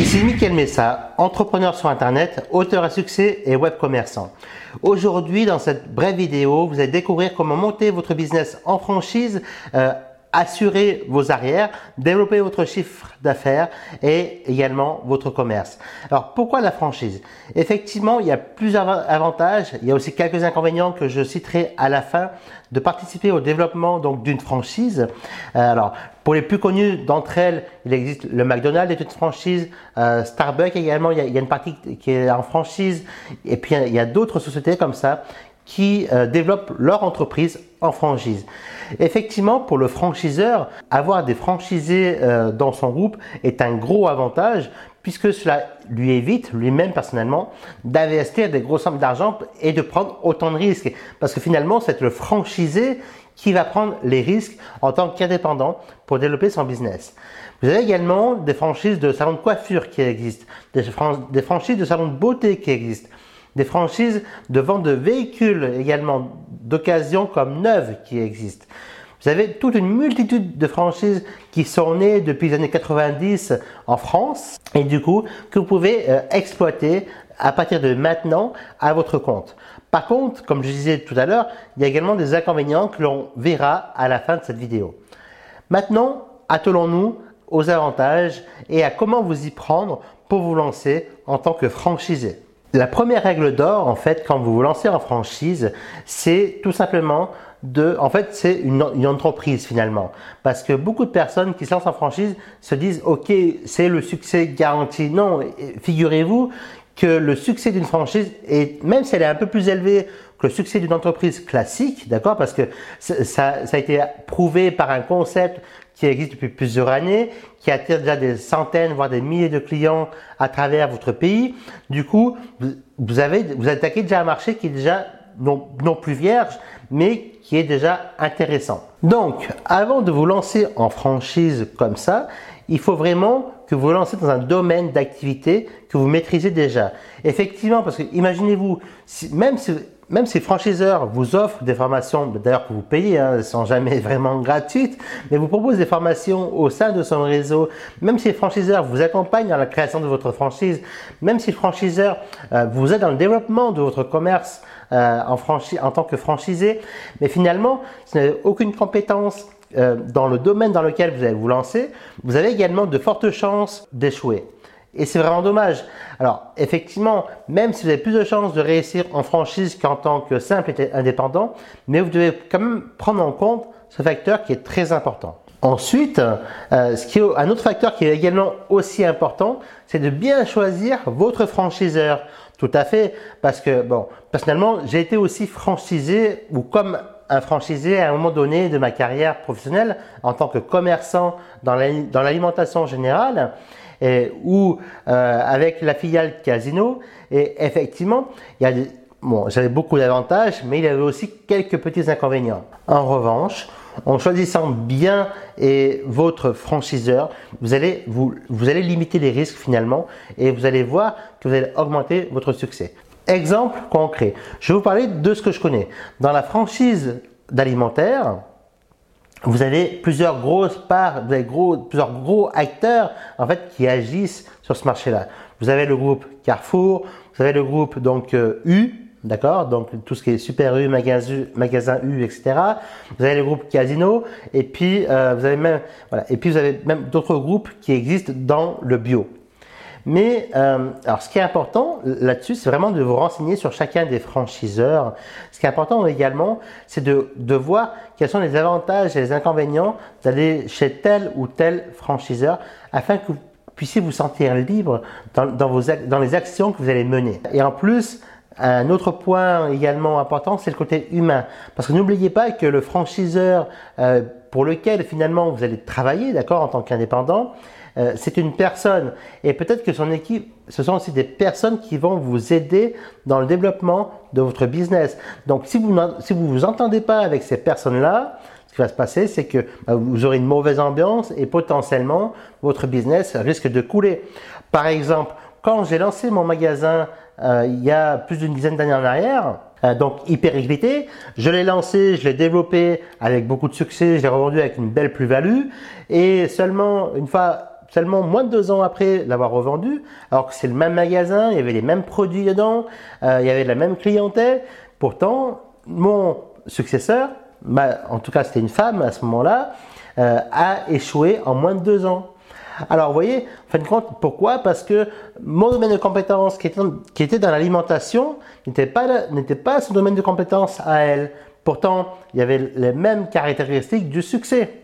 Ici Mickaël Messa, entrepreneur sur Internet, auteur à succès et web commerçant. Aujourd'hui, dans cette brève vidéo, vous allez découvrir comment monter votre business en franchise euh, assurer vos arrières, développer votre chiffre d'affaires et également votre commerce. Alors pourquoi la franchise? Effectivement, il y a plusieurs avantages, il y a aussi quelques inconvénients que je citerai à la fin de participer au développement donc d'une franchise. Euh, alors pour les plus connus d'entre elles, il existe le McDonald's est une franchise, euh, Starbucks également, il y, a, il y, a, une partie qui est en franchise et puis il y a d'autres sociétés comme ça qui euh, développent leur entreprise en franchise. Effectivement, pour le franchiseur, avoir des franchisés euh, dans son groupe est un gros avantage puisque cela lui évite, lui-même personnellement, d'investir des grosses sommes d'argent et de prendre autant de risques. Parce que finalement, c'est le franchisé qui va prendre les risques en tant qu'indépendant pour développer son business. Vous avez également des franchises de salons de coiffure qui existent, des franchises de salons de beauté qui existent des franchises de vente de véhicules également d'occasion comme neuves qui existent. Vous avez toute une multitude de franchises qui sont nées depuis les années 90 en France et du coup que vous pouvez euh, exploiter à partir de maintenant à votre compte. Par contre, comme je disais tout à l'heure, il y a également des inconvénients que l'on verra à la fin de cette vidéo. Maintenant, attelons-nous aux avantages et à comment vous y prendre pour vous lancer en tant que franchisé. La première règle d'or, en fait, quand vous vous lancez en franchise, c'est tout simplement de, en fait, c'est une, entreprise finalement. Parce que beaucoup de personnes qui se lancent en franchise se disent, OK, c'est le succès garanti. Non, figurez-vous que le succès d'une franchise, est, même si elle est un peu plus élevée que le succès d'une entreprise classique, d'accord, parce que ça, a été prouvé par un concept qui existe depuis plusieurs années, qui attire déjà des centaines, voire des milliers de clients à travers votre pays. Du coup, vous, avez, vous attaquez déjà un marché qui est déjà non, non plus vierge, mais qui est déjà intéressant. Donc, avant de vous lancer en franchise comme ça, il faut vraiment que vous vous lancez dans un domaine d'activité que vous maîtrisez déjà. Effectivement, parce que imaginez-vous, même si même si franchiseurs vous offrent des formations, d'ailleurs que vous payez, hein, elles ne sont jamais vraiment gratuites, mais vous proposent des formations au sein de son réseau, même si le franchiseur vous accompagne dans la création de votre franchise, même si le franchiseur euh, vous aide dans le développement de votre commerce euh, en, en tant que franchisé, mais finalement, si vous n'avez aucune compétence euh, dans le domaine dans lequel vous allez vous lancer, vous avez également de fortes chances d'échouer. Et c'est vraiment dommage. Alors, effectivement, même si vous avez plus de chances de réussir en franchise qu'en tant que simple indépendant, mais vous devez quand même prendre en compte ce facteur qui est très important. Ensuite, euh, ce qui est, un autre facteur qui est également aussi important, c'est de bien choisir votre franchiseur. Tout à fait, parce que, bon, personnellement, j'ai été aussi franchisé ou comme un franchisé à un moment donné de ma carrière professionnelle en tant que commerçant dans l'alimentation générale ou euh, avec la filiale Casino. Et effectivement, il y a bon, j'avais beaucoup d'avantages, mais il y avait aussi quelques petits inconvénients. En revanche, en choisissant bien et votre franchiseur, vous allez, vous, vous allez limiter les risques finalement et vous allez voir que vous allez augmenter votre succès. Exemple concret, je vais vous parler de ce que je connais. Dans la franchise d'alimentaire, vous avez plusieurs grosses parts, vous gros, plusieurs gros acteurs en fait qui agissent sur ce marché-là. Vous avez le groupe Carrefour, vous avez le groupe donc euh, U, d'accord, donc tout ce qui est Super U, magasin, magasin U, etc. Vous avez le groupe Casino et puis euh, vous avez même voilà, et puis vous avez même d'autres groupes qui existent dans le bio. Mais euh, alors, ce qui est important là-dessus, c'est vraiment de vous renseigner sur chacun des franchiseurs. Ce qui est important également, c'est de, de voir quels sont les avantages et les inconvénients d'aller chez tel ou tel franchiseur afin que vous puissiez vous sentir libre dans, dans, vos, dans les actions que vous allez mener. Et en plus, un autre point également important, c'est le côté humain. Parce que n'oubliez pas que le franchiseur euh, pour lequel finalement vous allez travailler, d'accord, en tant qu'indépendant, euh, c'est une personne. Et peut-être que son équipe, ce sont aussi des personnes qui vont vous aider dans le développement de votre business. Donc si vous si vous, vous entendez pas avec ces personnes-là, ce qui va se passer, c'est que bah, vous aurez une mauvaise ambiance et potentiellement votre business risque de couler. Par exemple, quand j'ai lancé mon magasin euh, il y a plus d'une dizaine d'années en arrière, euh, donc hyper égrité. Je l'ai lancé, je l'ai développé avec beaucoup de succès, je l'ai revendu avec une belle plus-value. Et seulement une fois seulement moins de deux ans après l'avoir revendu, alors que c'est le même magasin, il y avait les mêmes produits dedans, euh, il y avait la même clientèle. Pourtant, mon successeur, en tout cas c'était une femme à ce moment-là, euh, a échoué en moins de deux ans. Alors, vous voyez, en fin de compte, pourquoi? Parce que mon domaine de compétence qui était, qui était dans l'alimentation n'était pas, n'était pas son domaine de compétence à elle. Pourtant, il y avait les mêmes caractéristiques du succès.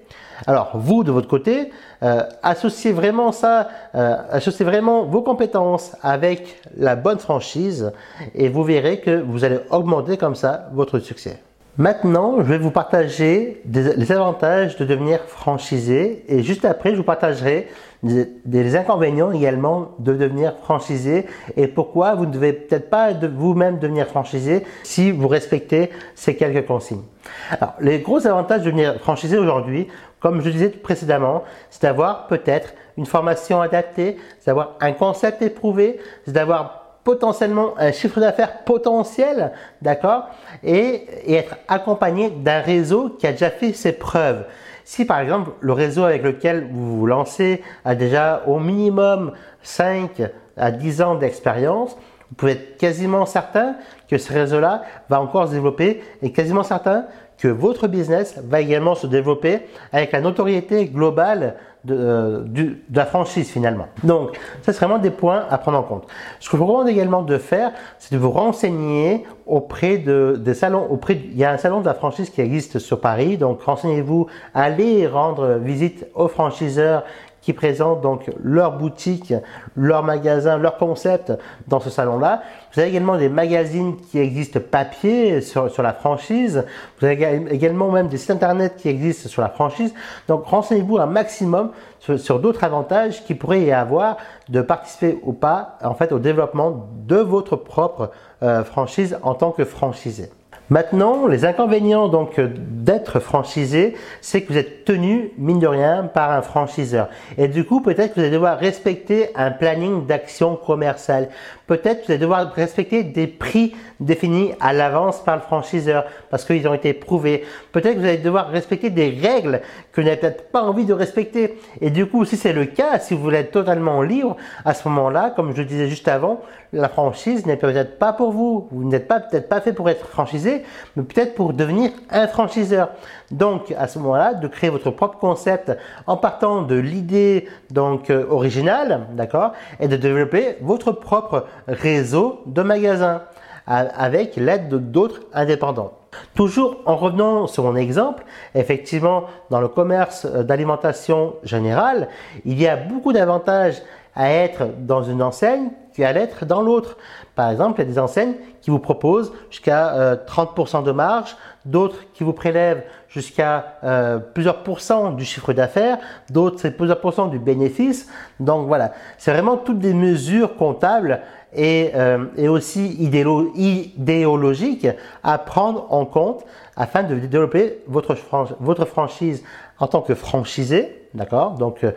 Alors, vous, de votre côté, euh, associez vraiment ça, euh, associez vraiment vos compétences avec la bonne franchise et vous verrez que vous allez augmenter comme ça votre succès. Maintenant, je vais vous partager les avantages de devenir franchisé et juste après, je vous partagerai des, inconvénients également de devenir franchisé et pourquoi vous ne devez peut-être pas vous-même devenir franchisé si vous respectez ces quelques consignes. Alors, les gros avantages de devenir franchisé aujourd'hui, comme je disais précédemment, c'est d'avoir peut-être une formation adaptée, c'est d'avoir un concept éprouvé, c'est d'avoir potentiellement un chiffre d'affaires potentiel, d'accord, et, être accompagné d'un réseau qui a déjà fait ses preuves. Si par exemple le réseau avec lequel vous vous lancez a déjà au minimum 5 à 10 ans d'expérience, vous pouvez être quasiment certain que ce réseau-là va encore se développer et quasiment certain que votre business va également se développer avec la notoriété globale de, euh, de, la franchise finalement. Donc, ça c'est vraiment des points à prendre en compte. Ce que je vous recommande également de faire, c'est de vous renseigner auprès de, des salons. Auprès il y a un salon de la franchise qui existe sur Paris, donc renseignez-vous, allez rendre visite aux franchiseurs qui présentent donc leur boutique, leur magasin, leur concept dans ce salon-là. Vous avez également des magazines qui existent papier sur, sur la franchise. Vous avez également même des sites internet qui existent sur la franchise. Donc renseignez-vous un maximum sur, d'autres avantages qui pourraient y avoir de participer ou pas en fait au développement de votre propre euh, franchise en tant que franchisé. Maintenant, les inconvénients donc d'être franchisé, c'est que vous êtes tenu, mine de rien, par un franchiseur. Et du coup, peut-être que vous allez devoir respecter un planning d'action commerciale. Peut-être que vous allez devoir respecter des prix définis à l'avance par le franchiseur parce qu'ils ont été prouvés. Peut-être que vous allez devoir respecter des règles que vous n'avez peut-être pas envie de respecter. Et du coup, si c'est le cas, si vous voulez être totalement libre, à ce moment-là, comme je le disais juste avant, la franchise n'est peut-être pas pour vous. Vous n'êtes pas peut-être pas fait pour être franchisé, mais peut-être pour devenir un franchiseur. Donc, à ce moment-là, de créer votre propre concept en partant de l'idée donc euh, originale, d'accord, et de développer votre propre réseau de magasins avec l'aide d'autres indépendants. Toujours en revenant sur mon exemple, effectivement, dans le commerce euh, d'alimentation générale, il y a beaucoup d'avantages à être dans une enseigne qu'à l'être dans l'autre. Par exemple, il y a des enseignes qui vous proposent jusqu'à 30% euh, de marge, d'autres qui vous prélèvent jusqu'à euh, plusieurs pourcents du chiffre d'affaires, d'autres c'est plusieurs pourcents du bénéfice. Donc voilà, c'est vraiment toutes des mesures comptables et, euh, aussi idéologiques à prendre en compte afin de développer votre, votre franchise en tant que franchisé, d'accord Donc euh,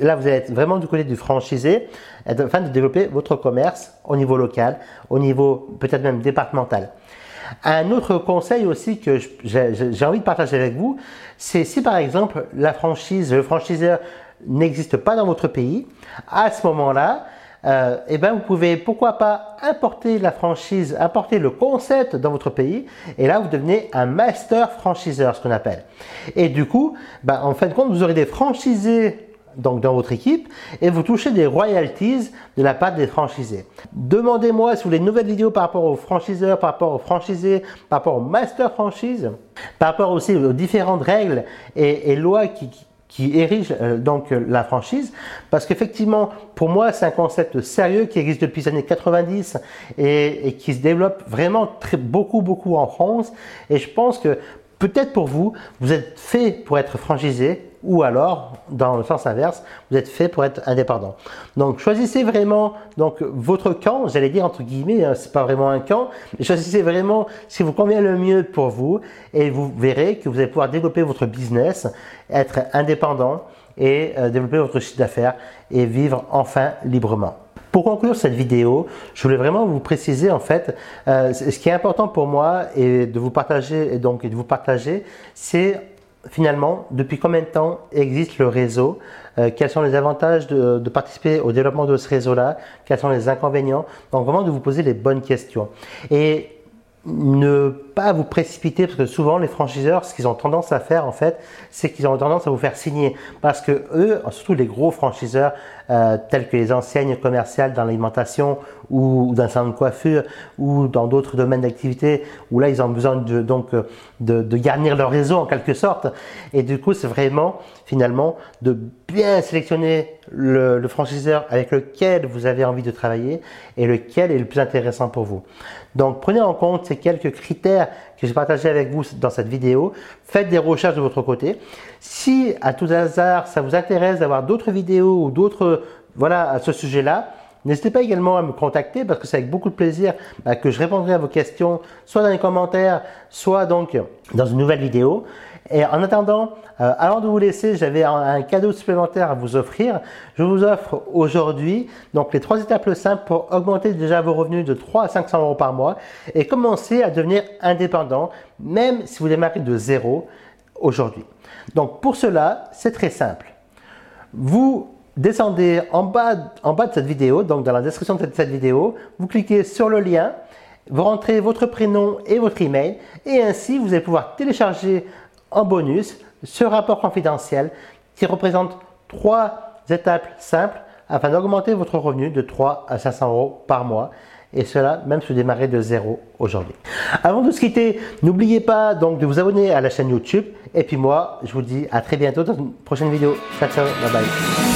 là, vous êtes vraiment du côté du franchisé, afin de développer votre commerce au niveau local, au niveau peut-être même départemental. Un autre conseil aussi que j'ai envie de partager avec vous, c'est si par exemple la franchise, le franchiseur n'existe pas dans votre pays, à ce moment-là, euh, eh ben vous pouvez pourquoi pas importer la franchise, importer le concept dans votre pays, et là vous devenez un master franchiseur, ce qu'on appelle. Et du coup, ben, en fin de compte, vous aurez des franchisés donc dans votre équipe et vous touchez des royalties de la part des franchisés. Demandez-moi si vous voulez une nouvelle vidéo par rapport aux franchiseurs, par rapport aux franchisés, par rapport aux master franchise, par rapport aussi aux différentes règles et, lois qui érige euh, donc euh, la franchise. Parce qu'effectivement pour moi c'est un concept sérieux qui existe depuis les années 90 et, et qui se développe vraiment très, beaucoup beaucoup en France. Et je pense que peut-être pour vous vous êtes fait pour être franchisé ou alors, dans le sens inverse, vous êtes fait pour être indépendant. Donc, choisissez vraiment donc votre camp, j'allais dire entre guillemets, hein, c'est pas vraiment un camp, mais choisissez vraiment ce qui vous convient le mieux pour vous et vous verrez que vous allez pouvoir développer votre business, être indépendant et euh, développer votre chiffre d'affaires et vivre enfin librement. Pour conclure cette vidéo, je voulais vraiment vous préciser en fait, euh, ce qui est important pour moi et de vous partager et donc de vous partager, c'est finalement, depuis combien de temps existe le réseau euh, Quels sont les avantages de, participer au développement de ce réseau-là Quels sont les inconvénients? Donc vraiment de vous poser les bonnes questions. Ne pas vous précipiter parce que souvent les franchiseurs, ce qu'ils ont tendance à faire en fait, c'est qu'ils ont tendance à vous faire signer. Parce que eux, surtout les gros franchiseurs euh, tels que les enseignes commerciales dans l'alimentation ou, dans un salon de coiffure ou dans d'autres domaines d'activité où là ils ont besoin de donc de, de garnir leur réseau en quelque sorte. Et du coup c'est vraiment finalement de bien sélectionner le, le franchiseur avec lequel vous avez envie de travailler et lequel est le plus intéressant pour vous. Donc prenez en compte ces quelques critères que j'ai partagés avec vous dans cette vidéo. Faites des recherches de votre côté. Si à tout hasard ça vous intéresse d'avoir d'autres vidéos ou d'autres voilà à ce sujet-là, N'hésitez pas également à me contacter parce que c'est avec beaucoup de plaisir bah, que je répondrai à vos questions, soit dans les commentaires, soit donc dans une nouvelle vidéo. Et en attendant, euh, avant de vous laisser, j'avais un, cadeau supplémentaire à vous offrir. Je vous offre aujourd'hui donc les trois étapes simples pour augmenter déjà vos revenus de 3 à 500 euros par mois et commencer à devenir indépendant, même si vous démarrez de zéro aujourd'hui. Donc pour cela, c'est très simple. Vous descendez en bas, en bas de cette vidéo, donc dans la description de cette vidéo, vous cliquez sur le lien, vous rentrez votre prénom et votre email et ainsi vous allez pouvoir télécharger en bonus ce rapport confidentiel qui représente trois étapes simples afin d'augmenter votre revenu de 3 à 500 euros par mois et cela même se démarrer de zéro aujourd'hui. Avant de se quitter, n'oubliez pas donc de vous abonner à la chaîne YouTube et puis moi je vous dis à très bientôt dans une prochaine vidéo. Ciao ciao, bye bye.